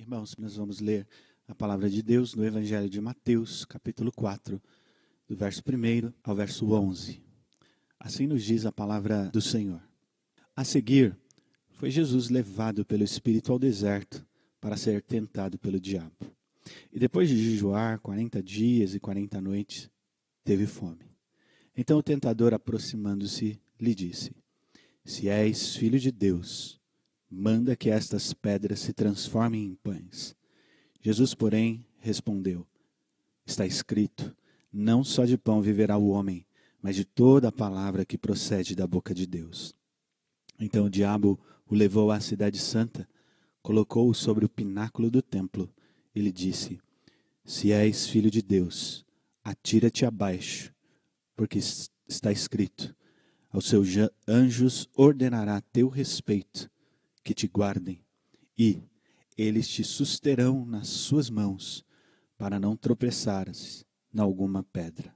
Irmãos, nós vamos ler a palavra de Deus no Evangelho de Mateus, capítulo 4, do verso 1 ao verso 11. Assim nos diz a palavra do Senhor. A seguir, foi Jesus levado pelo Espírito ao deserto para ser tentado pelo diabo. E depois de jejuar 40 dias e 40 noites, teve fome. Então o tentador, aproximando-se, lhe disse: Se és filho de Deus, manda que estas pedras se transformem em pães. Jesus, porém, respondeu: Está escrito: Não só de pão viverá o homem, mas de toda a palavra que procede da boca de Deus. Então o diabo o levou à cidade santa, colocou-o sobre o pináculo do templo e lhe disse: Se és filho de Deus, atira-te abaixo, porque está escrito: Aos seus anjos ordenará teu respeito que te guardem, e eles te susterão nas suas mãos, para não tropeçares em alguma pedra.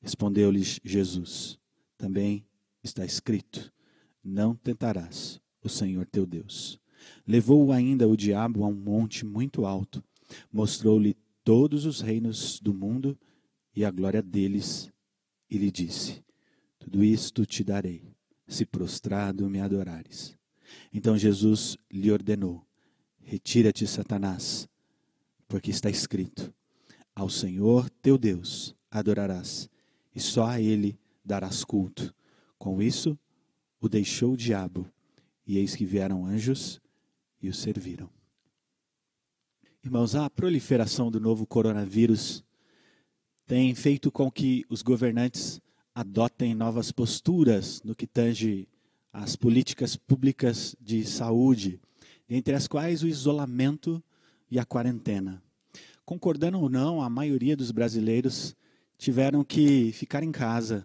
Respondeu-lhes Jesus: Também está escrito: Não tentarás o Senhor teu Deus. Levou-o ainda o diabo a um monte muito alto, mostrou-lhe todos os reinos do mundo e a glória deles, e lhe disse: Tudo isto te darei, se prostrado me adorares. Então Jesus lhe ordenou: Retira-te, Satanás, porque está escrito: Ao Senhor teu Deus adorarás, e só a ele darás culto. Com isso, o deixou o diabo, e eis que vieram anjos e o serviram. Irmãos, a proliferação do novo coronavírus tem feito com que os governantes adotem novas posturas no que tange as políticas públicas de saúde, entre as quais o isolamento e a quarentena. Concordando ou não, a maioria dos brasileiros tiveram que ficar em casa,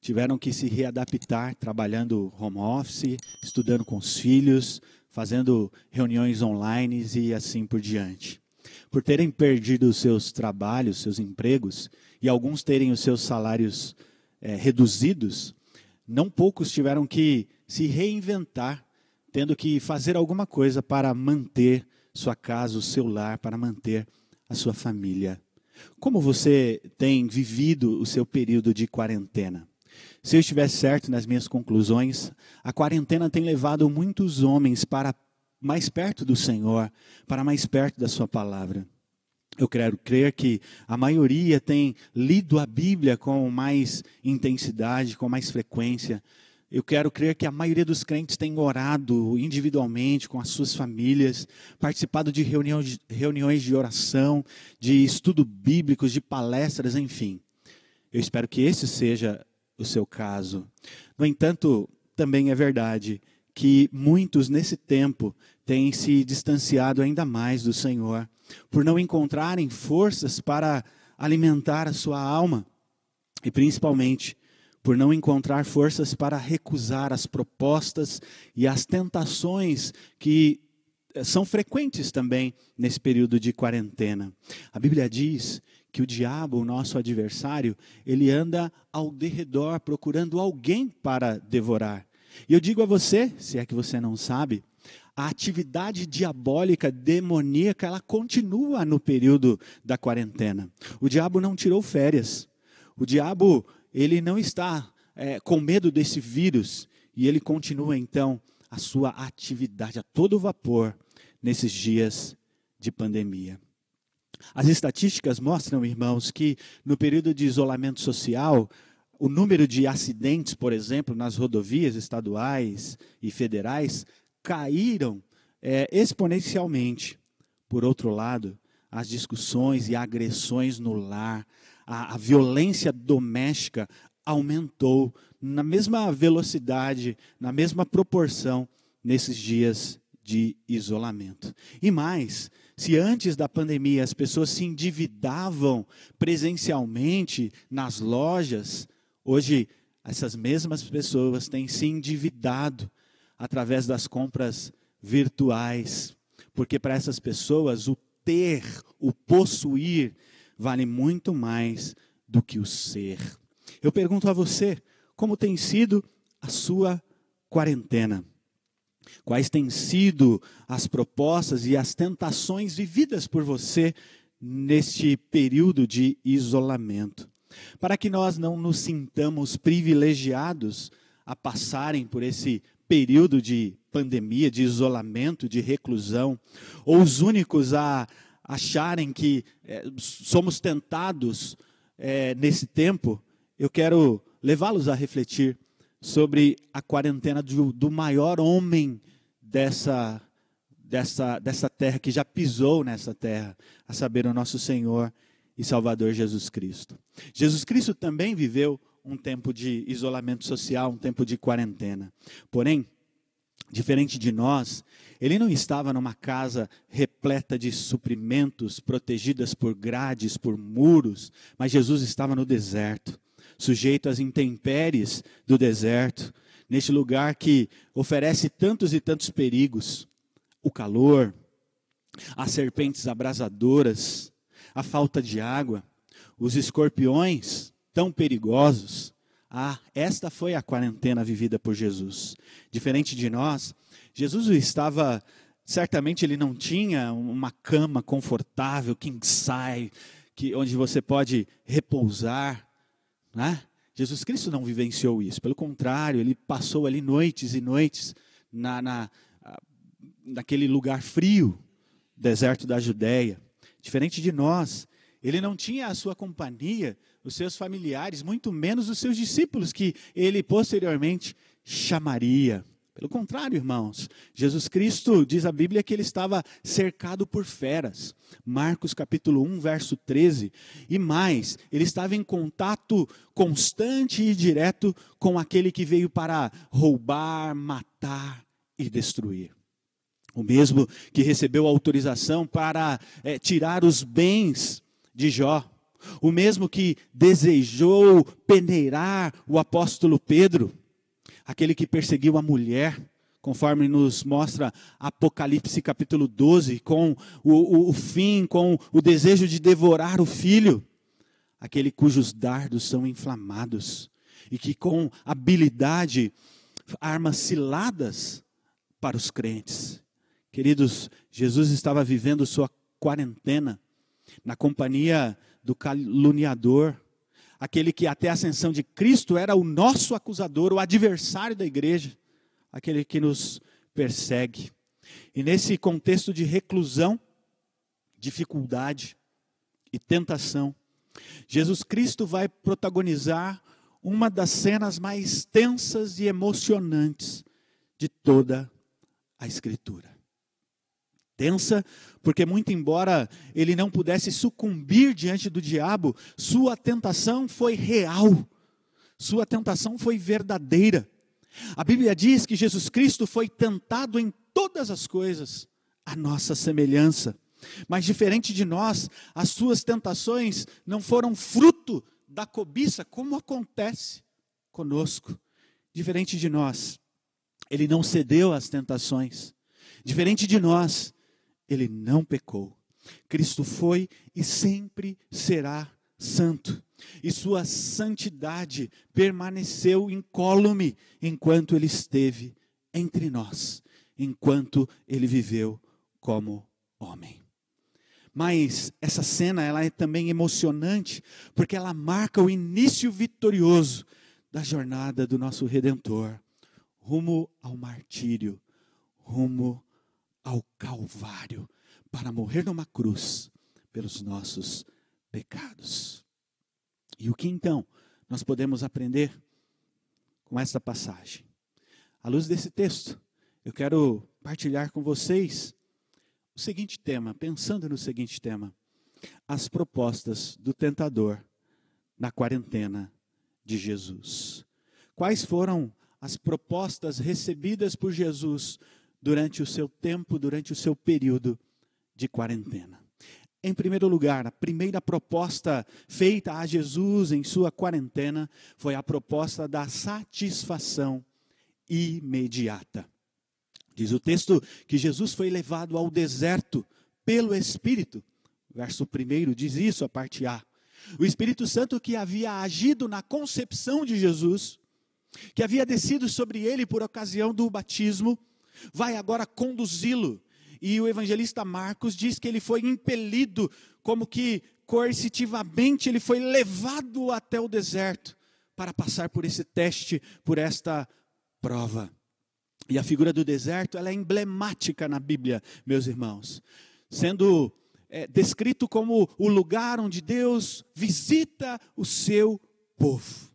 tiveram que se readaptar trabalhando home office, estudando com os filhos, fazendo reuniões online e assim por diante. Por terem perdido seus trabalhos, seus empregos, e alguns terem os seus salários é, reduzidos, não poucos tiveram que se reinventar, tendo que fazer alguma coisa para manter sua casa, o seu lar, para manter a sua família. Como você tem vivido o seu período de quarentena? Se eu estiver certo nas minhas conclusões, a quarentena tem levado muitos homens para mais perto do Senhor, para mais perto da Sua palavra. Eu quero crer que a maioria tem lido a Bíblia com mais intensidade, com mais frequência. Eu quero crer que a maioria dos crentes tem orado individualmente com as suas famílias, participado de reuniões, de oração, de estudo bíblicos, de palestras, enfim. Eu espero que esse seja o seu caso. No entanto, também é verdade que muitos nesse tempo têm se distanciado ainda mais do Senhor por não encontrarem forças para alimentar a sua alma e principalmente por não encontrar forças para recusar as propostas e as tentações que eh, são frequentes também nesse período de quarentena. A Bíblia diz que o diabo, o nosso adversário, ele anda ao derredor procurando alguém para devorar. E eu digo a você, se é que você não sabe, a atividade diabólica, demoníaca, ela continua no período da quarentena. O diabo não tirou férias. O diabo, ele não está é, com medo desse vírus e ele continua então a sua atividade a todo vapor nesses dias de pandemia. As estatísticas mostram, irmãos, que no período de isolamento social, o número de acidentes, por exemplo, nas rodovias estaduais e federais caíram é, exponencialmente. Por outro lado, as discussões e agressões no lar, a, a violência doméstica aumentou na mesma velocidade, na mesma proporção nesses dias de isolamento. E mais, se antes da pandemia as pessoas se endividavam presencialmente nas lojas, hoje essas mesmas pessoas têm se endividado através das compras virtuais, porque para essas pessoas o ter, o possuir, vale muito mais do que o ser. Eu pergunto a você, como tem sido a sua quarentena? Quais têm sido as propostas e as tentações vividas por você neste período de isolamento? Para que nós não nos sintamos privilegiados a passarem por esse período de pandemia, de isolamento, de reclusão, ou os únicos a acharem que é, somos tentados é, nesse tempo, eu quero levá-los a refletir sobre a quarentena do, do maior homem dessa, dessa, dessa terra, que já pisou nessa terra, a saber, o nosso Senhor e Salvador Jesus Cristo. Jesus Cristo também viveu um tempo de isolamento social, um tempo de quarentena. Porém, diferente de nós, ele não estava numa casa repleta de suprimentos, protegidas por grades, por muros, mas Jesus estava no deserto, sujeito às intempéries do deserto, neste lugar que oferece tantos e tantos perigos: o calor, as serpentes abrasadoras, a falta de água, os escorpiões tão perigosos. Ah, esta foi a quarentena vivida por Jesus. Diferente de nós, Jesus estava, certamente ele não tinha uma cama confortável, king size, que, onde você pode repousar, né? Jesus Cristo não vivenciou isso, pelo contrário, ele passou ali noites e noites na, na, naquele lugar frio, deserto da Judéia. Diferente de nós, ele não tinha a sua companhia, os seus familiares, muito menos os seus discípulos, que ele posteriormente chamaria. Pelo contrário, irmãos, Jesus Cristo diz a Bíblia que ele estava cercado por feras. Marcos capítulo 1, verso 13. E mais, ele estava em contato constante e direto com aquele que veio para roubar, matar e destruir. O mesmo que recebeu autorização para é, tirar os bens de Jó. O mesmo que desejou peneirar o apóstolo Pedro aquele que perseguiu a mulher, conforme nos mostra Apocalipse capítulo 12, com o, o, o fim, com o desejo de devorar o filho, aquele cujos dardos são inflamados e que com habilidade arma ciladas para os crentes. Queridos, Jesus estava vivendo sua quarentena na companhia do caluniador, aquele que até a ascensão de Cristo era o nosso acusador, o adversário da igreja, aquele que nos persegue. E nesse contexto de reclusão, dificuldade e tentação, Jesus Cristo vai protagonizar uma das cenas mais tensas e emocionantes de toda a Escritura tensa, porque, muito embora ele não pudesse sucumbir diante do diabo, sua tentação foi real, sua tentação foi verdadeira. A Bíblia diz que Jesus Cristo foi tentado em todas as coisas, a nossa semelhança. Mas diferente de nós, as suas tentações não foram fruto da cobiça, como acontece conosco. Diferente de nós, ele não cedeu às tentações. Diferente de nós, ele não pecou. Cristo foi e sempre será santo. E sua santidade permaneceu incólume enquanto ele esteve entre nós, enquanto ele viveu como homem. Mas essa cena ela é também emocionante, porque ela marca o início vitorioso da jornada do nosso redentor, rumo ao martírio, rumo ao Calvário para morrer numa cruz pelos nossos pecados. E o que então nós podemos aprender com esta passagem? À luz desse texto, eu quero partilhar com vocês o seguinte tema, pensando no seguinte tema: as propostas do tentador na quarentena de Jesus. Quais foram as propostas recebidas por Jesus durante o seu tempo, durante o seu período de quarentena. Em primeiro lugar, a primeira proposta feita a Jesus em sua quarentena foi a proposta da satisfação imediata. Diz o texto que Jesus foi levado ao deserto pelo Espírito. Verso 1 diz isso, a parte A. O Espírito Santo que havia agido na concepção de Jesus, que havia descido sobre ele por ocasião do batismo, vai agora conduzi-lo. E o evangelista Marcos diz que ele foi impelido, como que coercitivamente, ele foi levado até o deserto para passar por esse teste, por esta prova. E a figura do deserto ela é emblemática na Bíblia, meus irmãos, sendo é, descrito como o lugar onde Deus visita o seu povo.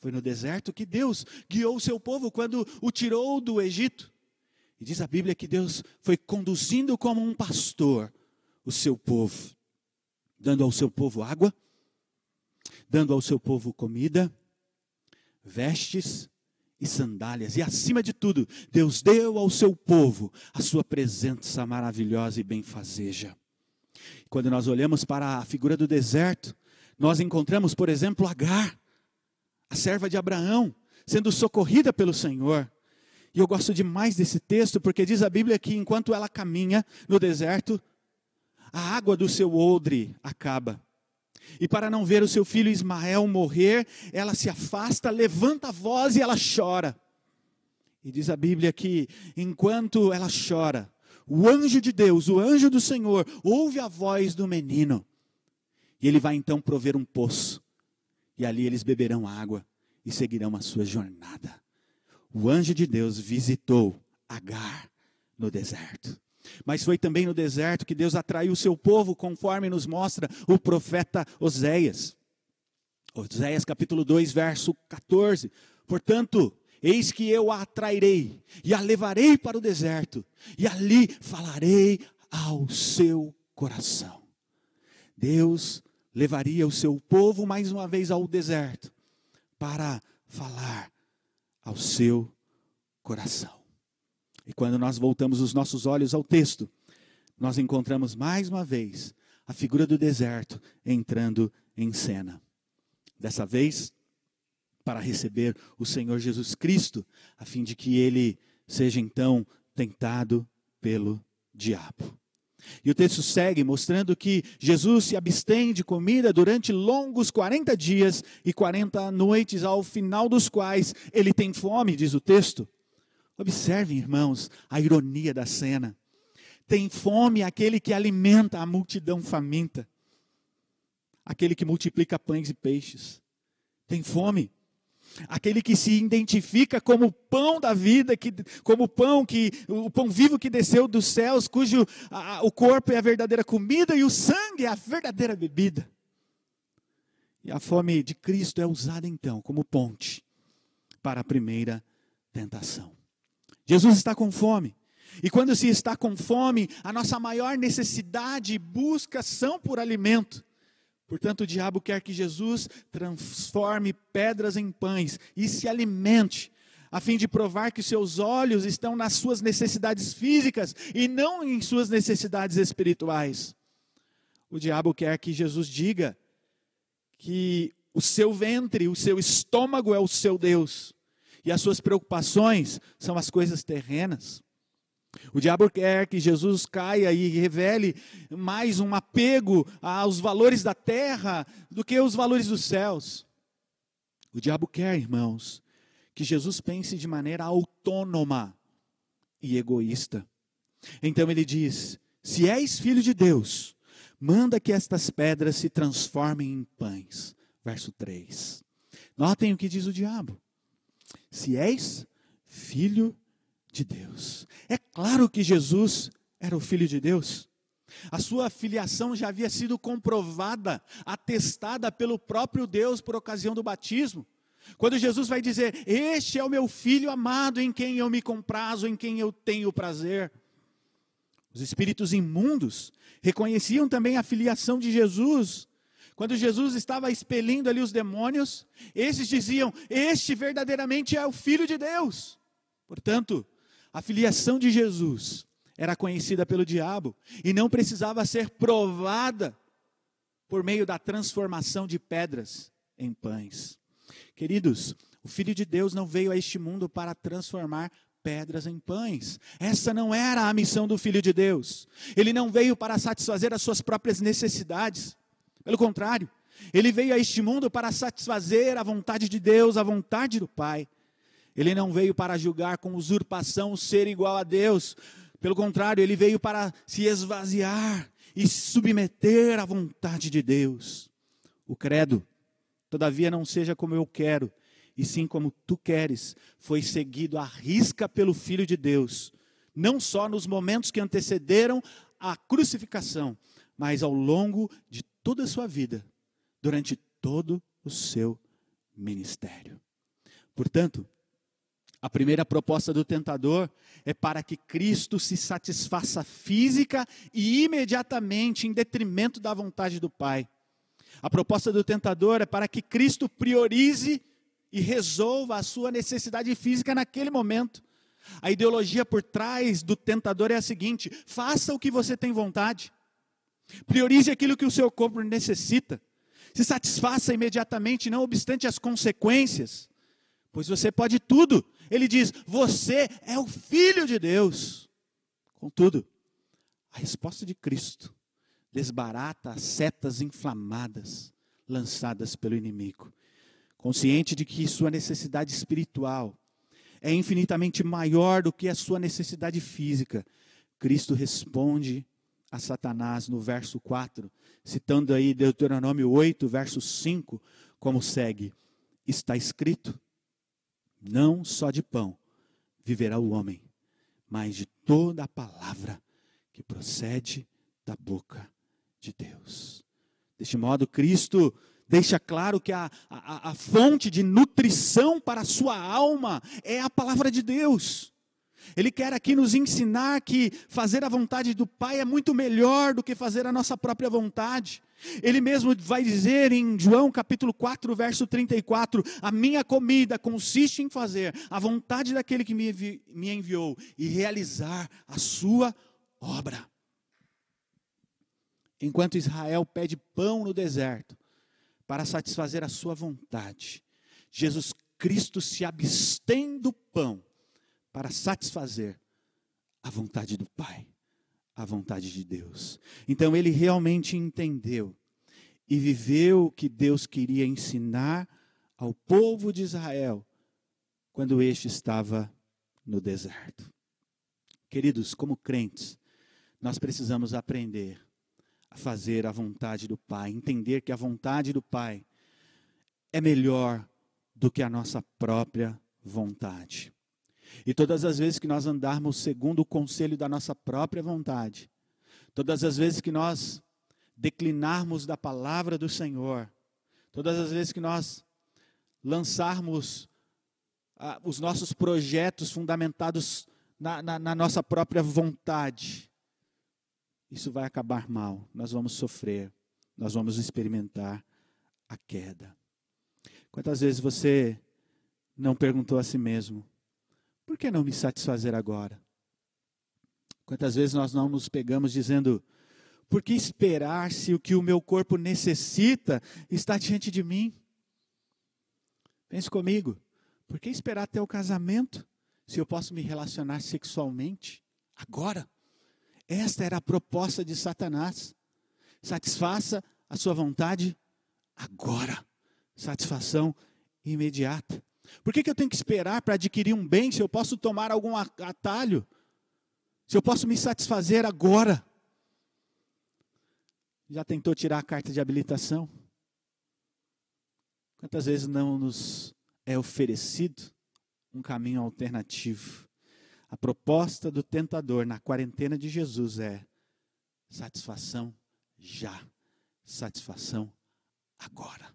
Foi no deserto que Deus guiou o seu povo quando o tirou do Egito. E diz a Bíblia que Deus foi conduzindo como um pastor o seu povo, dando ao seu povo água, dando ao seu povo comida, vestes e sandálias. E acima de tudo, Deus deu ao seu povo a sua presença maravilhosa e benfazeja. Quando nós olhamos para a figura do deserto, nós encontramos, por exemplo, Agar, a serva de Abraão, sendo socorrida pelo Senhor. E eu gosto demais desse texto, porque diz a Bíblia que enquanto ela caminha no deserto, a água do seu odre acaba. E para não ver o seu filho Ismael morrer, ela se afasta, levanta a voz e ela chora. E diz a Bíblia que enquanto ela chora, o anjo de Deus, o anjo do Senhor, ouve a voz do menino. E ele vai então prover um poço. E ali eles beberão água e seguirão a sua jornada. O anjo de Deus visitou Agar no deserto. Mas foi também no deserto que Deus atraiu o seu povo, conforme nos mostra o profeta Oséias. Oséias capítulo 2, verso 14. Portanto, Eis que eu a atrairei e a levarei para o deserto, e ali falarei ao seu coração. Deus levaria o seu povo mais uma vez ao deserto para falar ao seu coração. E quando nós voltamos os nossos olhos ao texto, nós encontramos mais uma vez a figura do deserto entrando em cena. Dessa vez, para receber o Senhor Jesus Cristo, a fim de que ele seja então tentado pelo diabo. E o texto segue mostrando que Jesus se abstém de comida durante longos 40 dias e 40 noites, ao final dos quais ele tem fome, diz o texto. Observem, irmãos, a ironia da cena. Tem fome aquele que alimenta a multidão faminta, aquele que multiplica pães e peixes. Tem fome aquele que se identifica como o pão da vida, que, como o pão que o pão vivo que desceu dos céus, cujo a, o corpo é a verdadeira comida e o sangue é a verdadeira bebida. E a fome de Cristo é usada então como ponte para a primeira tentação. Jesus está com fome. E quando se está com fome, a nossa maior necessidade e busca são por alimento. Portanto, o diabo quer que Jesus transforme pedras em pães e se alimente, a fim de provar que seus olhos estão nas suas necessidades físicas e não em suas necessidades espirituais. O diabo quer que Jesus diga que o seu ventre, o seu estômago é o seu Deus, e as suas preocupações são as coisas terrenas. O diabo quer que Jesus caia e revele mais um apego aos valores da terra do que os valores dos céus. O diabo quer, irmãos, que Jesus pense de maneira autônoma e egoísta. Então ele diz: Se és filho de Deus, manda que estas pedras se transformem em pães. Verso 3. Notem o que diz o diabo. Se és filho de Deus. É claro que Jesus era o Filho de Deus. A sua filiação já havia sido comprovada, atestada pelo próprio Deus por ocasião do batismo. Quando Jesus vai dizer: Este é o meu filho amado, em quem eu me comprazo, em quem eu tenho prazer. Os espíritos imundos reconheciam também a filiação de Jesus. Quando Jesus estava expelindo ali os demônios, esses diziam: Este verdadeiramente é o Filho de Deus. Portanto, a filiação de Jesus era conhecida pelo diabo e não precisava ser provada por meio da transformação de pedras em pães. Queridos, o Filho de Deus não veio a este mundo para transformar pedras em pães. Essa não era a missão do Filho de Deus. Ele não veio para satisfazer as suas próprias necessidades. Pelo contrário, ele veio a este mundo para satisfazer a vontade de Deus, a vontade do Pai. Ele não veio para julgar com usurpação ser igual a Deus. Pelo contrário, ele veio para se esvaziar e se submeter à vontade de Deus. O credo, todavia não seja como eu quero, e sim como tu queres, foi seguido à risca pelo Filho de Deus, não só nos momentos que antecederam a crucificação, mas ao longo de toda a sua vida, durante todo o seu ministério. Portanto, a primeira proposta do tentador é para que Cristo se satisfaça física e imediatamente em detrimento da vontade do Pai. A proposta do tentador é para que Cristo priorize e resolva a sua necessidade física naquele momento. A ideologia por trás do tentador é a seguinte: faça o que você tem vontade, priorize aquilo que o seu corpo necessita, se satisfaça imediatamente, não obstante as consequências, pois você pode tudo. Ele diz: Você é o filho de Deus. Contudo, a resposta de Cristo desbarata as setas inflamadas lançadas pelo inimigo, consciente de que sua necessidade espiritual é infinitamente maior do que a sua necessidade física. Cristo responde a Satanás no verso 4, citando aí Deuteronômio 8, verso 5, como segue: Está escrito: Não só de pão viverá o homem, mas de toda a palavra que procede da boca de Deus. Deste modo, Cristo deixa claro que a, a, a fonte de nutrição para a sua alma é a palavra de Deus. Ele quer aqui nos ensinar que fazer a vontade do Pai é muito melhor do que fazer a nossa própria vontade. Ele mesmo vai dizer em João capítulo 4, verso 34: A minha comida consiste em fazer a vontade daquele que me, enviou e realizar a sua obra. Enquanto Israel pede pão no deserto para satisfazer a sua vontade, Jesus Cristo se abstém do pão para satisfazer a vontade do Pai, a vontade de Deus. Então ele realmente entendeu e viveu o que Deus queria ensinar ao povo de Israel quando este estava no deserto. Queridos, como crentes, nós precisamos aprender a fazer a vontade do Pai, entender que a vontade do Pai é melhor do que a nossa própria vontade. E todas as vezes que nós andarmos segundo o conselho da nossa própria vontade, todas as vezes que nós declinarmos da palavra do Senhor, todas as vezes que nós lançarmos ah, os nossos projetos fundamentados na, na, na nossa própria vontade, isso vai acabar mal. Nós vamos sofrer, nós vamos experimentar a queda. Quantas vezes você não perguntou a si mesmo: por que não me satisfazer agora? Quantas vezes nós não nos pegamos dizendo: por que esperar se o que o meu corpo necessita está diante de mim? Pense comigo. Por que esperar até o casamento se eu posso me relacionar sexualmente agora? Esta era a proposta de Satanás. Satisfaça a sua vontade agora. Satisfação imediata. Por que, que eu tenho que esperar para adquirir um bem se eu posso tomar algum atalho? Se eu posso me satisfazer agora? Já tentou tirar a carta de habilitação? Quantas vezes não nos é oferecido um caminho alternativo? A proposta do tentador na quarentena de Jesus é satisfação já, satisfação agora.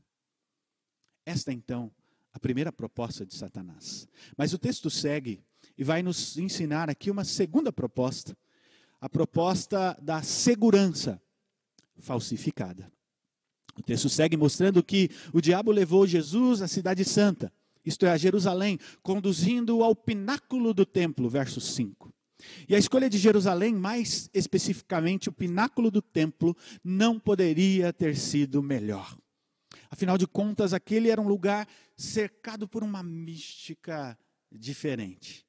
Esta então a primeira proposta de Satanás. Mas o texto segue e vai nos ensinar aqui uma segunda proposta, a proposta da segurança falsificada. O texto segue mostrando que o diabo levou Jesus à cidade santa, isto é, a Jerusalém, conduzindo-o ao pináculo do templo, verso 5. E a escolha de Jerusalém, mais especificamente o pináculo do templo, não poderia ter sido melhor. Afinal de contas, aquele era um lugar cercado por uma mística diferente.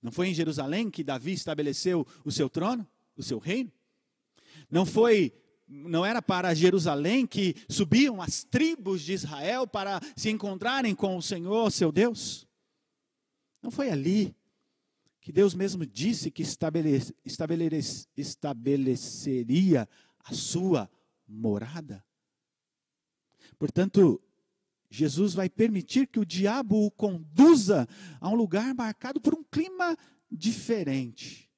Não foi em Jerusalém que Davi estabeleceu o seu trono, o seu reino? Não foi não era para Jerusalém que subiam as tribos de Israel para se encontrarem com o Senhor, seu Deus? Não foi ali que Deus mesmo disse que estabelece, estabelece, estabeleceria a sua morada? Portanto, Jesus vai permitir que o diabo o conduza a um lugar marcado por um clima diferente,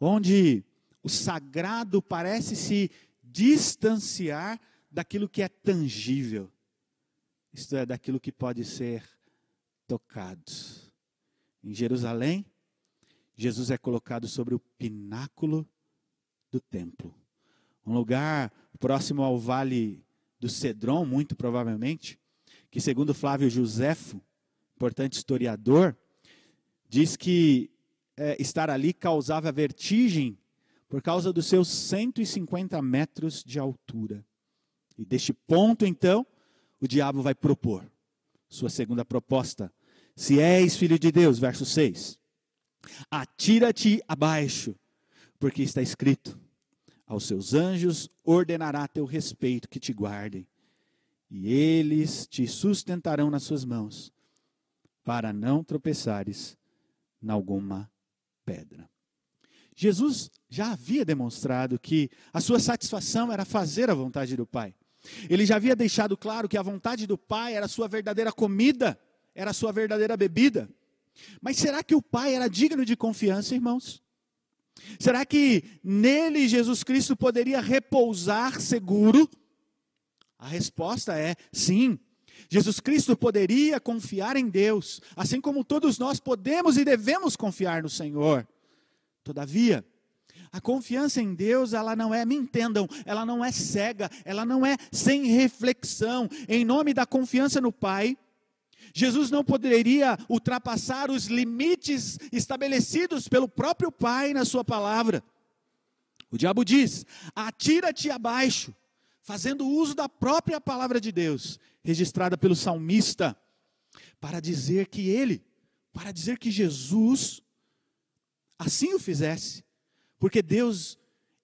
onde o sagrado parece se distanciar daquilo que é tangível, isto é, daquilo que pode ser tocado. Em Jerusalém, Jesus é colocado sobre o pináculo do templo, um lugar próximo ao vale do Cedron, muito provavelmente, que segundo Flávio Josefo, importante historiador, diz que é, estar ali causava vertigem por causa dos seus 150 metros de altura. E deste ponto, então, o diabo vai propor sua segunda proposta. Se és filho de Deus, verso 6, atira-te abaixo, porque está escrito: aos seus anjos ordenará teu respeito que te guardem e eles te sustentarão nas suas mãos, para não tropeçares em alguma pedra. Jesus já havia demonstrado que a sua satisfação era fazer a vontade do Pai. Ele já havia deixado claro que a vontade do Pai era a sua verdadeira comida, era a sua verdadeira bebida. Mas será que o Pai era digno de confiança, irmãos? Será que nele Jesus Cristo poderia repousar seguro? A resposta é sim. Jesus Cristo poderia confiar em Deus, assim como todos nós podemos e devemos confiar no Senhor. Todavia, a confiança em Deus, ela não é, me entendam, ela não é cega, ela não é sem reflexão. Em nome da confiança no Pai, Jesus não poderia ultrapassar os limites estabelecidos pelo próprio Pai na Sua palavra. O diabo diz: atira-te abaixo fazendo uso da própria palavra de Deus, registrada pelo salmista, para dizer que ele, para dizer que Jesus assim o fizesse, porque Deus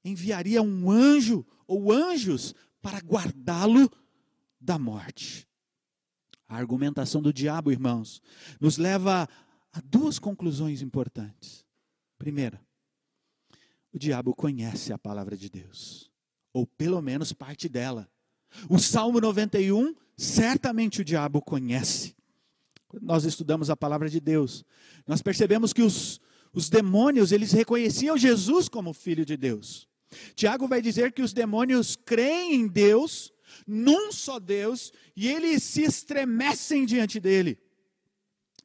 enviaria um anjo ou anjos para guardá-lo da morte. A argumentação do diabo, irmãos, nos leva a duas conclusões importantes. Primeira, o diabo conhece a palavra de Deus ou pelo menos parte dela. O Salmo 91, certamente o diabo conhece. Quando nós estudamos a palavra de Deus, nós percebemos que os, os demônios, eles reconheciam Jesus como filho de Deus. Tiago vai dizer que os demônios creem em Deus, num só Deus, e eles se estremecem diante dele.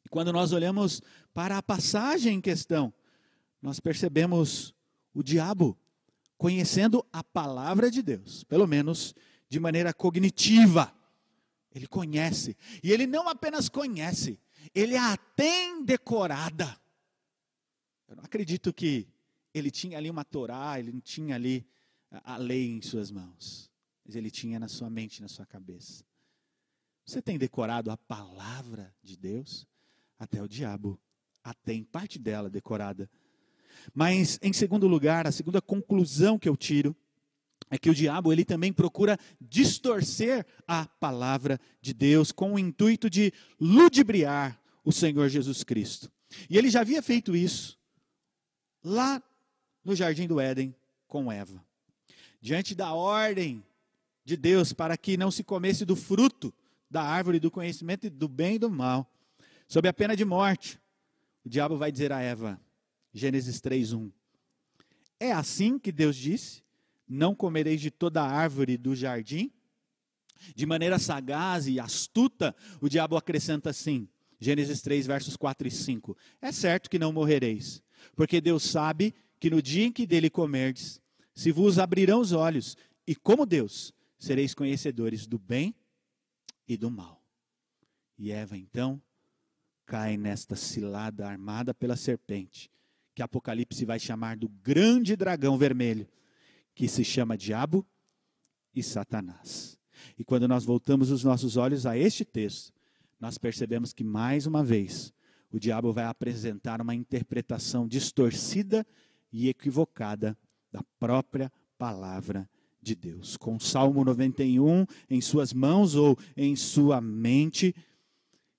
E quando nós olhamos para a passagem em questão, nós percebemos o diabo conhecendo a palavra de Deus, pelo menos de maneira cognitiva. Ele conhece. E ele não apenas conhece, ele a tem decorada. Eu não acredito que ele tinha ali uma Torá, ele não tinha ali a lei em suas mãos, mas ele tinha na sua mente, na sua cabeça. Você tem decorado a palavra de Deus? Até o diabo a tem parte dela decorada mas, em segundo lugar, a segunda conclusão que eu tiro é que o diabo ele também procura distorcer a palavra de Deus com o intuito de ludibriar o Senhor Jesus Cristo. E ele já havia feito isso lá no jardim do Éden com Eva. Diante da ordem de Deus para que não se comesse do fruto da árvore do conhecimento do bem e do mal, sob a pena de morte, o diabo vai dizer a Eva: Gênesis 3:1. É assim que Deus disse: Não comereis de toda árvore do jardim? De maneira sagaz e astuta, o diabo acrescenta assim: Gênesis 3, versos 4 e 5. É certo que não morrereis, porque Deus sabe que no dia em que dele comerdes, se vos abrirão os olhos, e como Deus, sereis conhecedores do bem e do mal. E Eva, então, cai nesta cilada armada pela serpente que Apocalipse vai chamar do grande dragão vermelho, que se chama Diabo e Satanás. E quando nós voltamos os nossos olhos a este texto, nós percebemos que mais uma vez o diabo vai apresentar uma interpretação distorcida e equivocada da própria palavra de Deus. Com Salmo 91 em suas mãos ou em sua mente,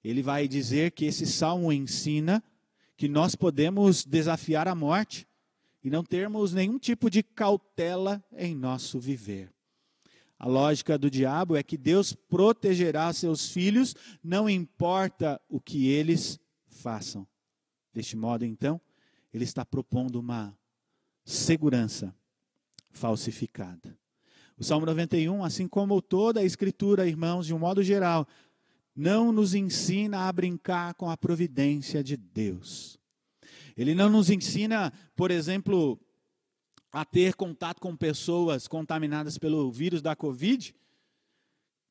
ele vai dizer que esse salmo ensina que nós podemos desafiar a morte e não termos nenhum tipo de cautela em nosso viver. A lógica do diabo é que Deus protegerá seus filhos, não importa o que eles façam. Deste modo, então, ele está propondo uma segurança falsificada. O Salmo 91, assim como toda a Escritura, irmãos, de um modo geral, não nos ensina a brincar com a providência de Deus. Ele não nos ensina, por exemplo, a ter contato com pessoas contaminadas pelo vírus da Covid,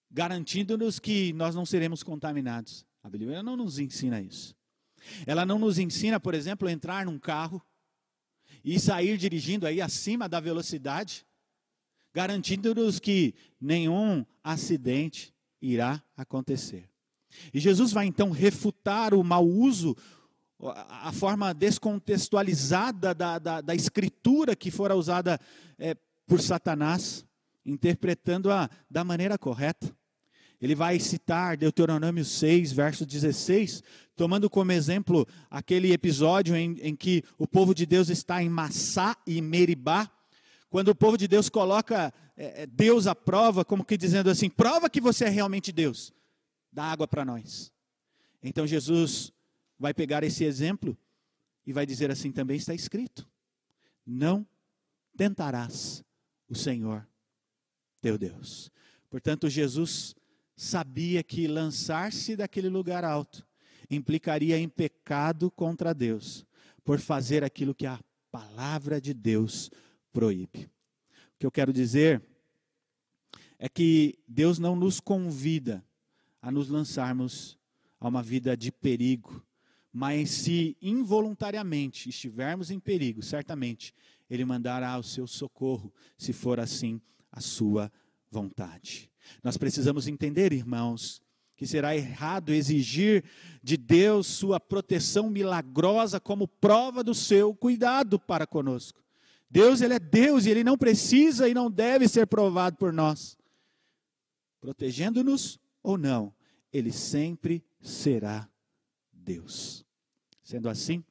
garantindo-nos que nós não seremos contaminados. A Bíblia não nos ensina isso. Ela não nos ensina, por exemplo, a entrar num carro e sair dirigindo aí acima da velocidade, garantindo-nos que nenhum acidente irá acontecer. E Jesus vai então refutar o mau uso, a forma descontextualizada da, da, da escritura que fora usada é, por Satanás, interpretando-a da maneira correta. Ele vai citar Deuteronômio 6, verso 16, tomando como exemplo aquele episódio em, em que o povo de Deus está em Massá e Meribá, quando o povo de Deus coloca é, é, Deus à prova, como que dizendo assim: prova que você é realmente Deus, dá água para nós. Então Jesus vai pegar esse exemplo e vai dizer assim: também está escrito: não tentarás o Senhor teu Deus. Portanto, Jesus sabia que lançar-se daquele lugar alto implicaria em pecado contra Deus, por fazer aquilo que a palavra de Deus proíbe. O que eu quero dizer é que Deus não nos convida a nos lançarmos a uma vida de perigo, mas se involuntariamente estivermos em perigo, certamente Ele mandará o seu socorro, se for assim a sua vontade. Nós precisamos entender, irmãos, que será errado exigir de Deus sua proteção milagrosa como prova do seu cuidado para conosco. Deus, ele é Deus e ele não precisa e não deve ser provado por nós. Protegendo-nos ou não, ele sempre será Deus. Sendo assim,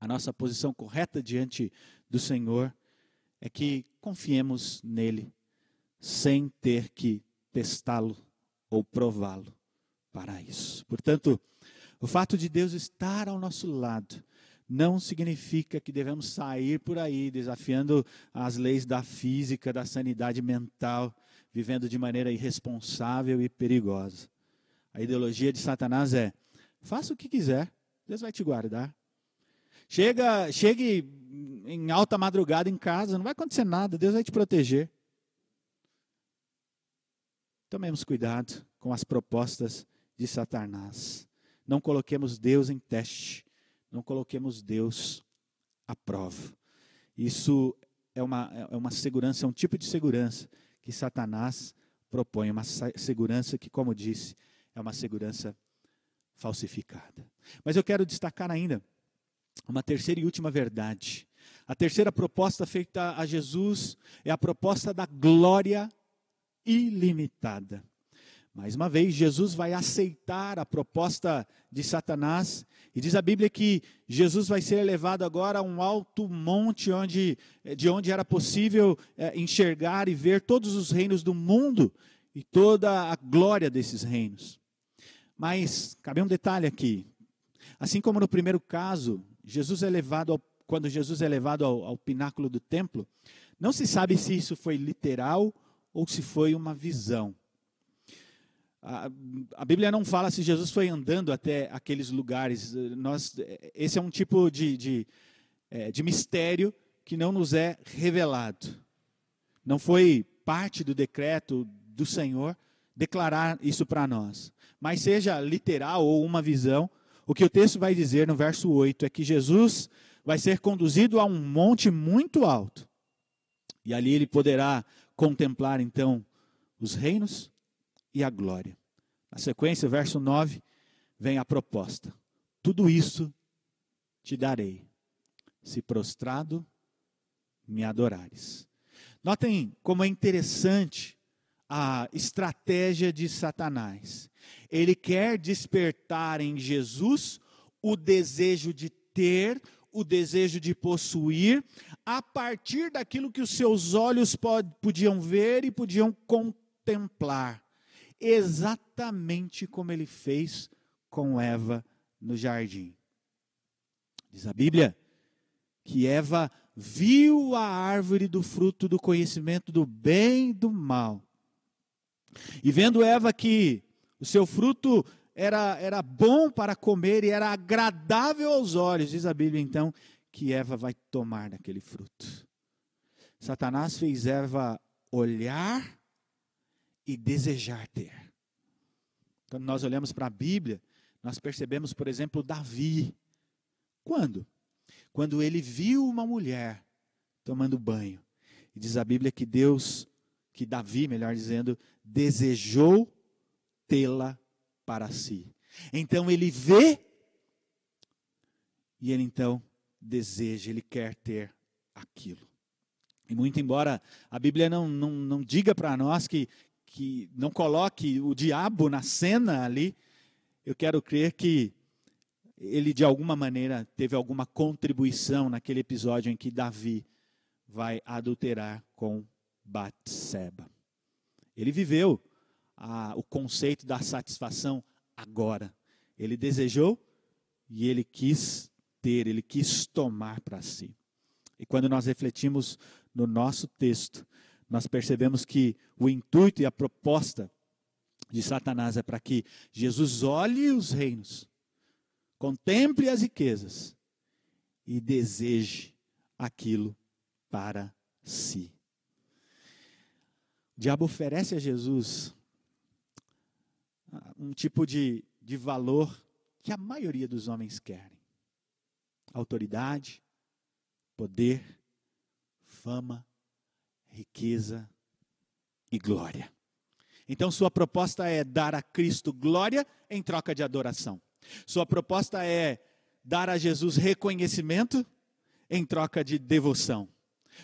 a nossa posição correta diante do Senhor é que confiemos nele sem ter que testá-lo ou prová-lo para isso. Portanto, o fato de Deus estar ao nosso lado não significa que devemos sair por aí desafiando as leis da física, da sanidade mental, vivendo de maneira irresponsável e perigosa. A ideologia de Satanás é: faça o que quiser, Deus vai te guardar. Chega, chegue em alta madrugada em casa, não vai acontecer nada, Deus vai te proteger. Tomemos cuidado com as propostas de Satanás. Não coloquemos Deus em teste. Não coloquemos Deus à prova. Isso é uma, é uma segurança, é um tipo de segurança que Satanás propõe. Uma segurança que, como disse, é uma segurança falsificada. Mas eu quero destacar ainda uma terceira e última verdade. A terceira proposta feita a Jesus é a proposta da glória ilimitada. Mais uma vez, Jesus vai aceitar a proposta de Satanás, e diz a Bíblia que Jesus vai ser levado agora a um alto monte onde, de onde era possível é, enxergar e ver todos os reinos do mundo e toda a glória desses reinos. Mas cabe um detalhe aqui. Assim como no primeiro caso, Jesus é levado ao, quando Jesus é levado ao, ao pináculo do templo, não se sabe se isso foi literal ou se foi uma visão. A, a, Bíblia não fala se Jesus foi andando até aqueles lugares. Nós, esse é um tipo de, de, é, de mistério que não nos é revelado. Não foi parte do decreto do Senhor declarar isso para nós. Mas seja literal ou uma visão, o que o texto vai dizer no verso 8 é que Jesus vai ser conduzido a um monte muito alto. E ali ele poderá contemplar então os reinos e a glória. Na sequência, verso 9, vem a proposta: Tudo isso te darei, se prostrado me adorares. Notem como é interessante a estratégia de Satanás. Ele quer despertar em Jesus o desejo de ter, o desejo de possuir, a partir daquilo que os seus olhos podiam ver e podiam contemplar. Exatamente como ele fez com Eva no jardim. Diz a Bíblia que Eva viu a árvore do fruto do conhecimento do bem e do mal. E vendo Eva que o seu fruto era, era bom para comer e era agradável aos olhos, diz a Bíblia então, que Eva vai tomar daquele fruto. Satanás fez Eva olhar e desejar ter. Quando nós olhamos para a Bíblia, nós percebemos, por exemplo, Davi. Quando? Quando ele viu uma mulher tomando banho. E diz a Bíblia que Deus, que Davi, melhor dizendo, desejou tê-la para si. Então ele vê e ele então deseja, ele quer ter aquilo. E muito embora a Bíblia não, não, não diga para nós que, que não coloque o diabo na cena ali, eu quero crer que ele de alguma maneira teve alguma contribuição naquele episódio em que Davi vai adulterar com Batseba. Ele viveu a, o conceito da satisfação agora. Ele desejou e ele quis ter, ele quis tomar para si. E quando nós refletimos no nosso texto, nós percebemos que o intuito e a proposta de Satanás é para que Jesus olhe os reinos, contemple as riquezas e deseje aquilo para si. O diabo oferece a Jesus um tipo de, de valor que a maioria dos homens querem: autoridade, poder, fama, riqueza e glória. Então, sua proposta é dar a Cristo glória em troca de adoração. Sua proposta é dar a Jesus reconhecimento em troca de devoção.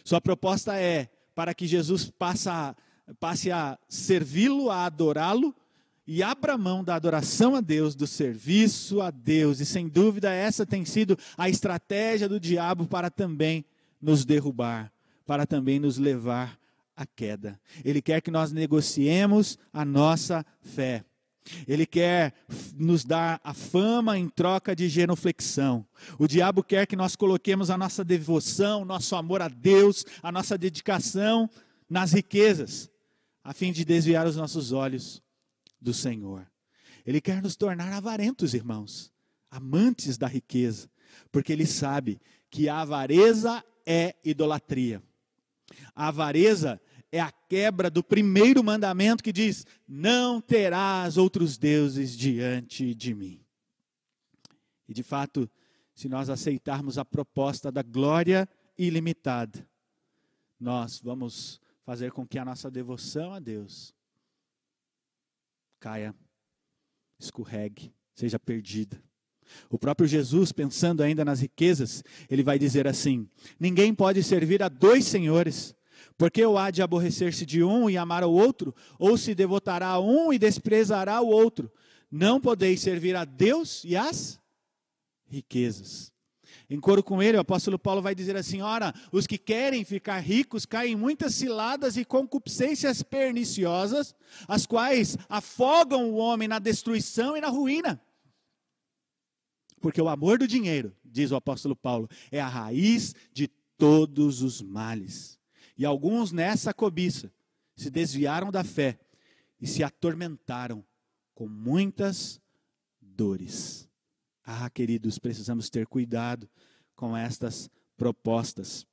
Sua proposta é para que Jesus passe a, passe a servi-lo, a adorá-lo e abra mão da adoração a Deus, do serviço a Deus. E sem dúvida, essa tem sido a estratégia do diabo para também nos derrubar, para também nos levar à queda. Ele quer que nós negociemos a nossa fé. Ele quer nos dar a fama em troca de genuflexão. O diabo quer que nós coloquemos a nossa devoção, nosso amor a Deus, a nossa dedicação nas riquezas, a fim de desviar os nossos olhos do Senhor. Ele quer nos tornar avarentos, irmãos, amantes da riqueza, porque ele sabe que a avareza é idolatria. A avareza é a quebra do primeiro mandamento que diz: Não terás outros deuses diante de mim. E de fato, se nós aceitarmos a proposta da glória ilimitada, nós vamos fazer com que a nossa devoção a Deus caia, escorregue, seja perdida. O próprio Jesus, pensando ainda nas riquezas, ele vai dizer assim: Ninguém pode servir a dois senhores, porque ou há de aborrecer-se de um e amar ao outro, ou se devotará a um e desprezará o outro. Não podeis servir a Deus e às riquezas. Em coro com ele, o apóstolo Paulo vai dizer assim: ora, os que querem ficar ricos caem em muitas ciladas e concupiscências perniciosas, as quais afogam o homem na destruição e na ruína. Porque o amor do dinheiro, diz o apóstolo Paulo, é a raiz de todos os males. E alguns nessa cobiça se desviaram da fé e se atormentaram com muitas dores. Ah, queridos, precisamos ter cuidado com estas propostas,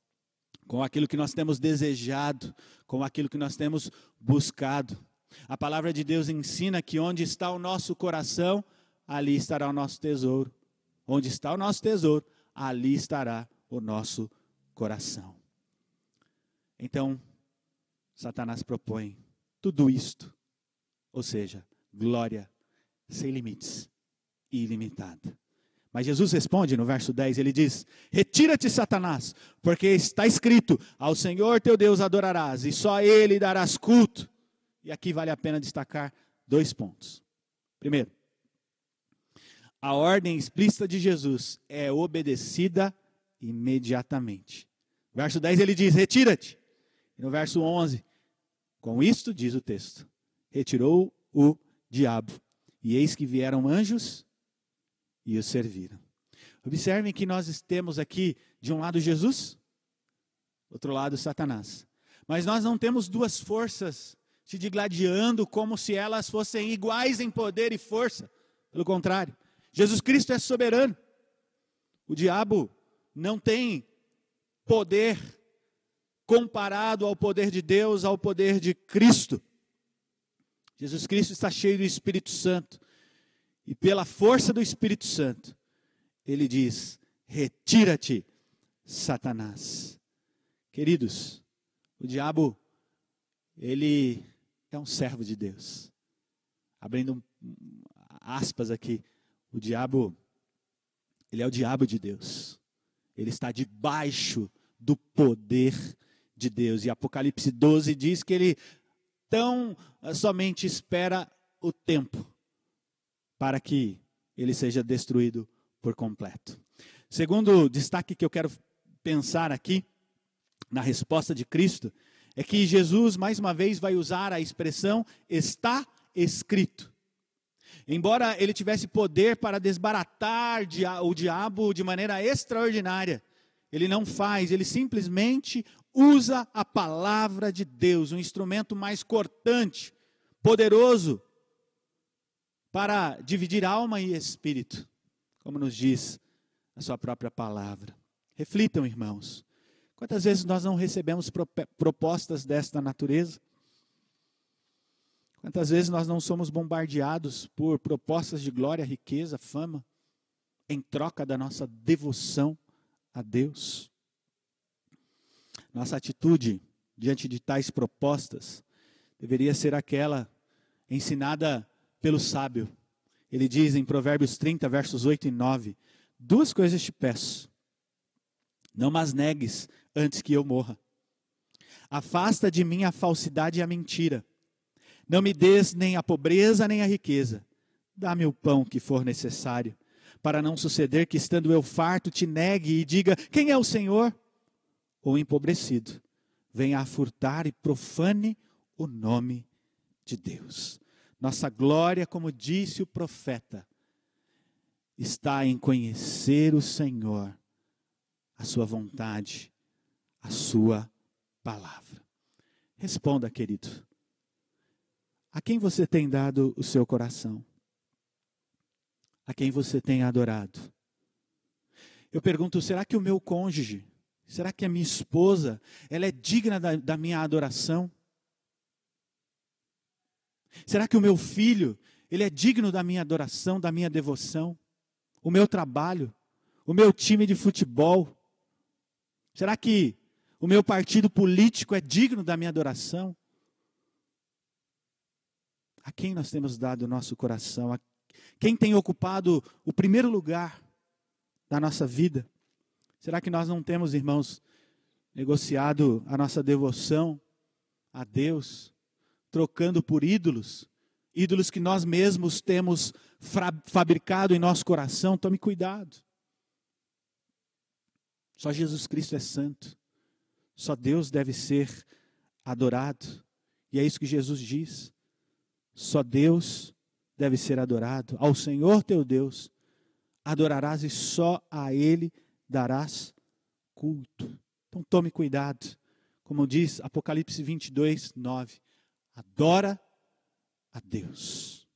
com aquilo que nós temos desejado, com aquilo que nós temos buscado. A palavra de Deus ensina que onde está o nosso coração, ali estará o nosso tesouro. Onde está o nosso tesouro, ali estará o nosso coração. Então, Satanás propõe tudo isto, ou seja, glória sem limites ilimitada. Mas Jesus responde no verso 10, ele diz: Retira-te, Satanás, porque está escrito: Ao Senhor teu Deus adorarás, e só a Ele darás culto. E aqui vale a pena destacar dois pontos. Primeiro, a ordem explícita de Jesus é obedecida imediatamente. Verso 10 ele diz: Retira-te. No verso 11, com isto, diz o texto, retirou o diabo. E eis que vieram anjos e o serviram. Observem que nós temos aqui, de um lado, Jesus, outro lado, Satanás. Mas nós não temos duas forças se digladiando como se elas fossem iguais em poder e força. Pelo contrário, Jesus Cristo é soberano. O diabo não tem poder comparado ao poder de Deus, ao poder de Cristo. Jesus Cristo está cheio do Espírito Santo. E pela força do Espírito Santo, ele diz: Retira-te, Satanás. Queridos, o diabo, ele é um servo de Deus. Abrindo aspas aqui, o diabo, ele é o diabo de Deus. Ele está debaixo do poder de Deus. E Apocalipse 12 diz que ele tão eh, somente espera o tempo para que ele seja destruído por completo. Segundo destaque que eu quero pensar aqui, na resposta de Cristo, é que Jesus, mais uma vez, vai usar a expressão está escrito. Embora ele tivesse poder para desbaratar o diabo de maneira extraordinária, ele não faz, ele simplesmente usa a palavra de Deus, um instrumento mais cortante, poderoso, para dividir alma e espírito, como nos diz a sua própria palavra. Reflitam, irmãos. Quantas vezes nós não recebemos propostas desta natureza? Quantas vezes nós não somos bombardeados por propostas de glória, riqueza, fama, em troca da nossa devoção a Deus? Nossa atitude diante de tais propostas deveria ser aquela ensinada pelo sábio. Ele diz em Provérbios 30, versos 8 e 9: Duas coisas te peço, não mas negues antes que eu morra. Afasta de mim a falsidade e a mentira não me des nem a pobreza nem a riqueza. Dá-me o pão que for necessário, para não suceder que, estando eu farto, te negue e diga: Quem é o Senhor? Ou empobrecido, venha a furtar e profane o nome de Deus. Nossa glória, como disse o profeta, está em conhecer o Senhor, a sua vontade, a sua palavra. Responda, querido. A quem você tem dado o seu coração? A quem você tem adorado? Eu pergunto: será que o meu cônjuge, será que a minha esposa, ela é digna da, da minha adoração? Será que o meu filho, ele é digno da minha adoração, da minha devoção? O meu trabalho, o meu time de futebol? Será que o meu partido político é digno da minha adoração? A quem nós temos dado o nosso coração? A quem tem ocupado o primeiro lugar da nossa vida? Será que nós não temos, irmãos, negociado a nossa devoção a Deus, trocando por ídolos, ídolos que nós mesmos temos fabricado em nosso coração? Tome cuidado. Só Jesus Cristo é santo. Só Deus deve ser adorado. E é isso que Jesus diz. Só Deus deve ser adorado. Ao Senhor teu Deus adorarás e só a Ele darás culto. Então tome cuidado. Como diz Apocalipse 22, 9. Adora a Deus.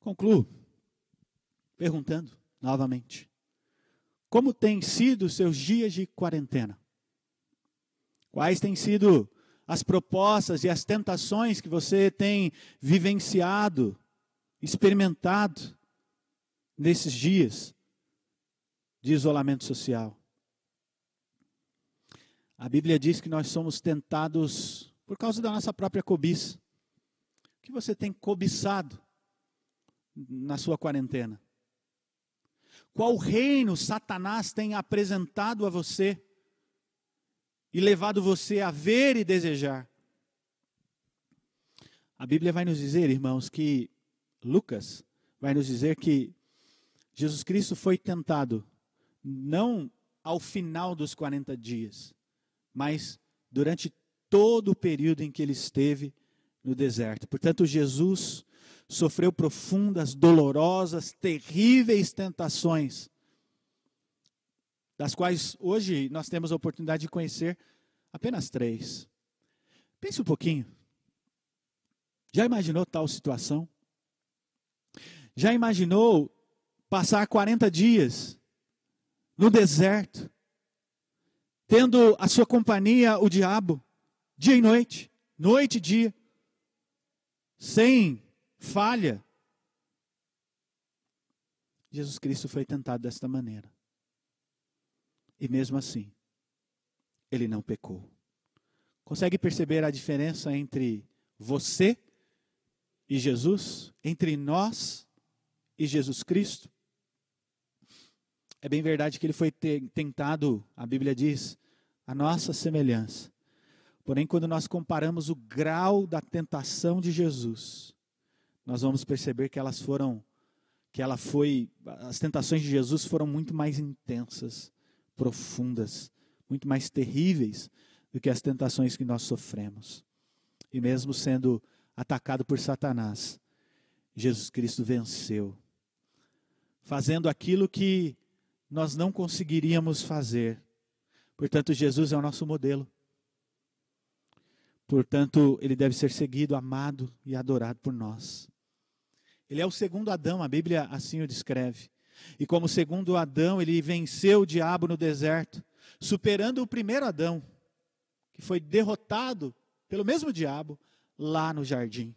Concluo perguntando novamente: Como têm sido seus dias de quarentena? Quais têm sido as propostas e as tentações que você tem vivenciado, experimentado nesses dias de isolamento social. A Bíblia diz que nós somos tentados por causa da nossa própria cobiça. O que você tem cobiçado na sua quarentena? Qual reino Satanás tem apresentado a você? E levado você a ver e desejar. A Bíblia vai nos dizer, irmãos, que Lucas vai nos dizer que Jesus Cristo foi tentado não ao final dos 40 dias, mas durante todo o período em que ele esteve no deserto. Portanto, Jesus sofreu profundas, dolorosas, terríveis tentações, das quais hoje nós temos a oportunidade de conhecer apenas três. Pense um pouquinho. Já imaginou tal situação? Já imaginou passar 40 dias no deserto, tendo a sua companhia o diabo, dia e noite, noite e dia, sem falha. Jesus Cristo foi tentado desta maneira. E mesmo assim, ele não pecou. Consegue perceber a diferença entre você e Jesus? Entre nós e Jesus Cristo? É bem verdade que ele foi tentado, a Bíblia diz, a nossa semelhança. Porém, quando nós comparamos o grau da tentação de Jesus, nós vamos perceber que elas foram, que ela foi, as tentações de Jesus foram muito mais intensas, profundas, muito mais terríveis do que as tentações que nós sofremos. E mesmo sendo atacado por Satanás, Jesus Cristo venceu, fazendo aquilo que nós não conseguiríamos fazer. Portanto, Jesus é o nosso modelo. Portanto, ele deve ser seguido, amado e adorado por nós. Ele é o segundo Adão, a Bíblia assim o descreve. E como segundo Adão, ele venceu o diabo no deserto, superando o primeiro Adão, que foi derrotado pelo mesmo diabo lá no jardim.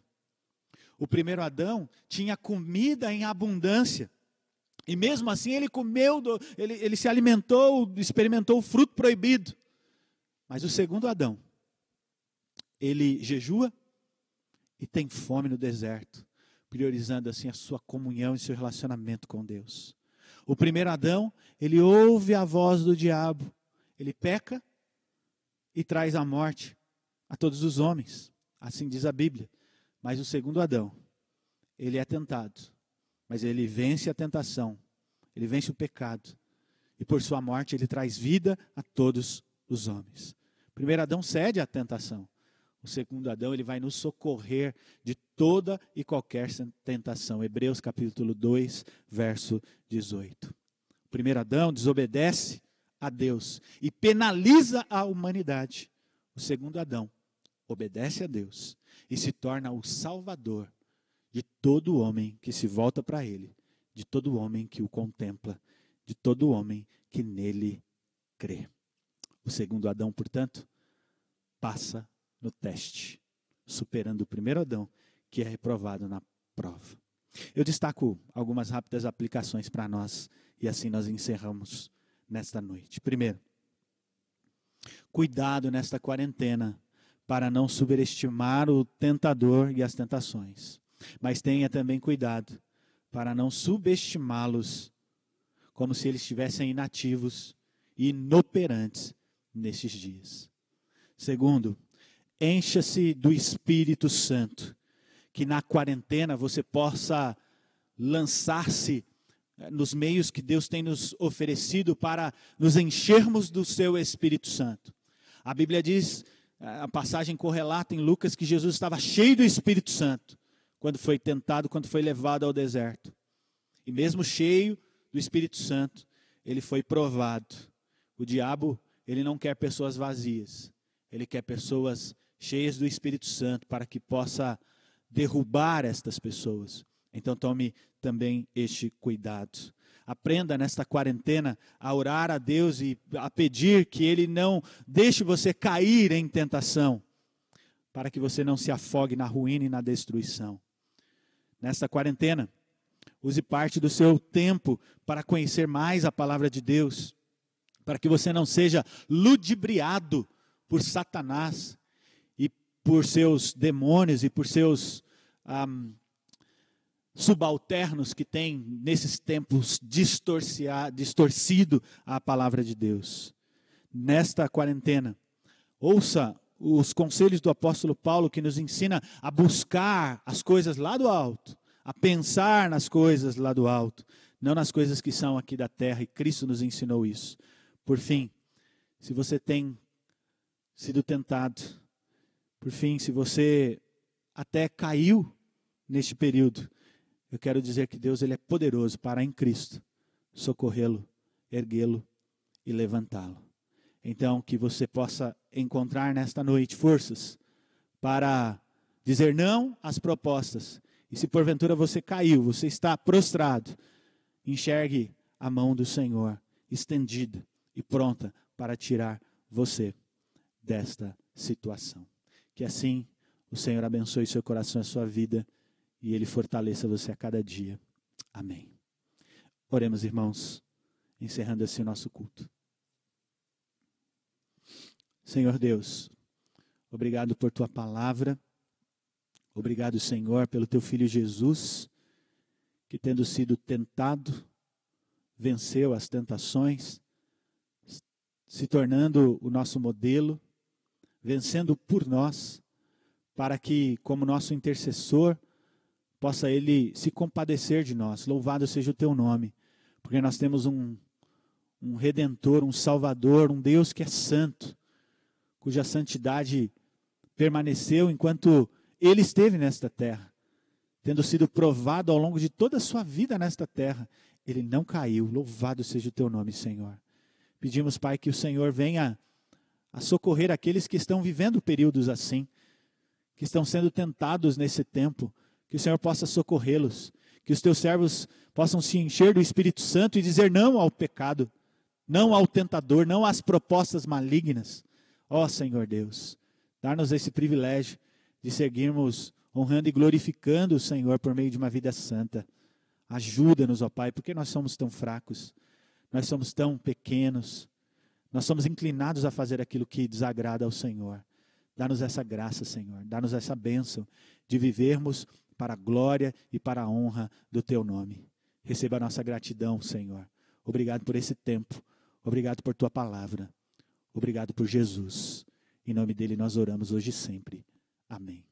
O primeiro Adão tinha comida em abundância. E mesmo assim ele comeu, ele, ele se alimentou, experimentou o fruto proibido. Mas o segundo Adão, ele jejua e tem fome no deserto, priorizando assim a sua comunhão e seu relacionamento com Deus. O primeiro Adão, ele ouve a voz do diabo, ele peca e traz a morte a todos os homens, assim diz a Bíblia. Mas o segundo Adão, ele é tentado, mas ele vence a tentação, ele vence o pecado, e por sua morte ele traz vida a todos os homens. O primeiro Adão cede à tentação, o segundo Adão, ele vai nos socorrer de toda e qualquer tentação. Hebreus capítulo 2, verso 18. O primeiro Adão desobedece a Deus e penaliza a humanidade. O segundo Adão obedece a Deus e se torna o salvador de todo homem que se volta para ele, de todo homem que o contempla, de todo homem que nele crê. O segundo Adão, portanto, passa no teste, superando o primeiro Adão, que é reprovado na prova. Eu destaco algumas rápidas aplicações para nós e assim nós encerramos nesta noite. Primeiro, cuidado nesta quarentena para não subestimar o tentador e as tentações, mas tenha também cuidado para não subestimá-los como se eles estivessem inativos e inoperantes nesses dias. Segundo, encha-se do Espírito Santo. Que na quarentena você possa lançar-se eh, nos meios que Deus tem nos oferecido para nos enchermos do seu Espírito Santo. A Bíblia diz, eh, a passagem correlata em Lucas, que Jesus estava cheio do Espírito Santo quando foi tentado, quando foi levado ao deserto. E mesmo cheio do Espírito Santo, ele foi provado. O diabo, ele não quer pessoas vazias, ele quer pessoas cheias do Espírito Santo, para que possa derrubar estas pessoas. Então tome também este cuidado. Aprenda nesta quarentena a orar a Deus e a pedir que Ele não deixe você cair em tentação, para que você não se afogue na ruína e na destruição. Nesta quarentena, use parte do seu tempo para conhecer mais a palavra de Deus, para que você não seja ludibriado por Satanás por seus demônios e por seus um, subalternos que têm, nesses tempos, distorcido a palavra de Deus. Nesta quarentena, ouça os conselhos do apóstolo Paulo que nos ensina a buscar as coisas lá do alto, a pensar nas coisas lá do alto. não nas coisas que são aqui da terra, e Cristo nos ensinou isso. Por fim, se você tem sido tentado, por fim, se você até caiu neste período, eu quero dizer que Deus ele é poderoso para em Cristo socorrê-lo, erguê-lo e levantá-lo. Então, que você possa encontrar nesta noite forças para dizer não às propostas. E se porventura você caiu, você está prostrado, enxergue a mão do Senhor estendida e pronta para tirar você desta situação. Que assim o Senhor abençoe seu coração e sua vida e ele fortaleça você a cada dia. Amém. Oremos, irmãos, encerrando assim o nosso culto. Senhor Deus, obrigado por tua palavra. Obrigado, Senhor, pelo teu filho Jesus, que tendo sido tentado, venceu as tentações, se tornando o nosso modelo, vencendo por nós, para que, como nosso intercessor, possa ele se compadecer de nós. Louvado seja o teu nome, porque nós temos um, um redentor, um salvador, um Deus que é santo, cuja santidade permaneceu enquanto ele esteve nesta terra, tendo sido provado ao longo de toda a sua vida nesta terra. Ele não caiu. Louvado seja o teu nome, Senhor. Pedimos, Pai, que o Senhor venha a socorrer aqueles que estão vivendo períodos assim, que estão sendo tentados nesse tempo, que o Senhor possa socorrê-los, que os teus servos possam se encher do Espírito Santo e dizer não ao pecado, não ao tentador, não às propostas malignas. Ó oh, Senhor Deus, dar-nos esse privilégio de seguirmos honrando e glorificando o Senhor por meio de uma vida santa. Ajuda-nos, ó Pai, porque nós somos tão fracos, nós somos tão pequenos, nós somos inclinados a fazer aquilo que desagrada ao Senhor. Dá-nos essa graça, Senhor, dá-nos essa bênção de vivermos para a glória e para a honra do Teu nome. Receba a nossa gratidão, Senhor. Obrigado por esse tempo, obrigado por Tua palavra. Obrigado por Jesus. Em nome dele nós oramos hoje e sempre. Amém.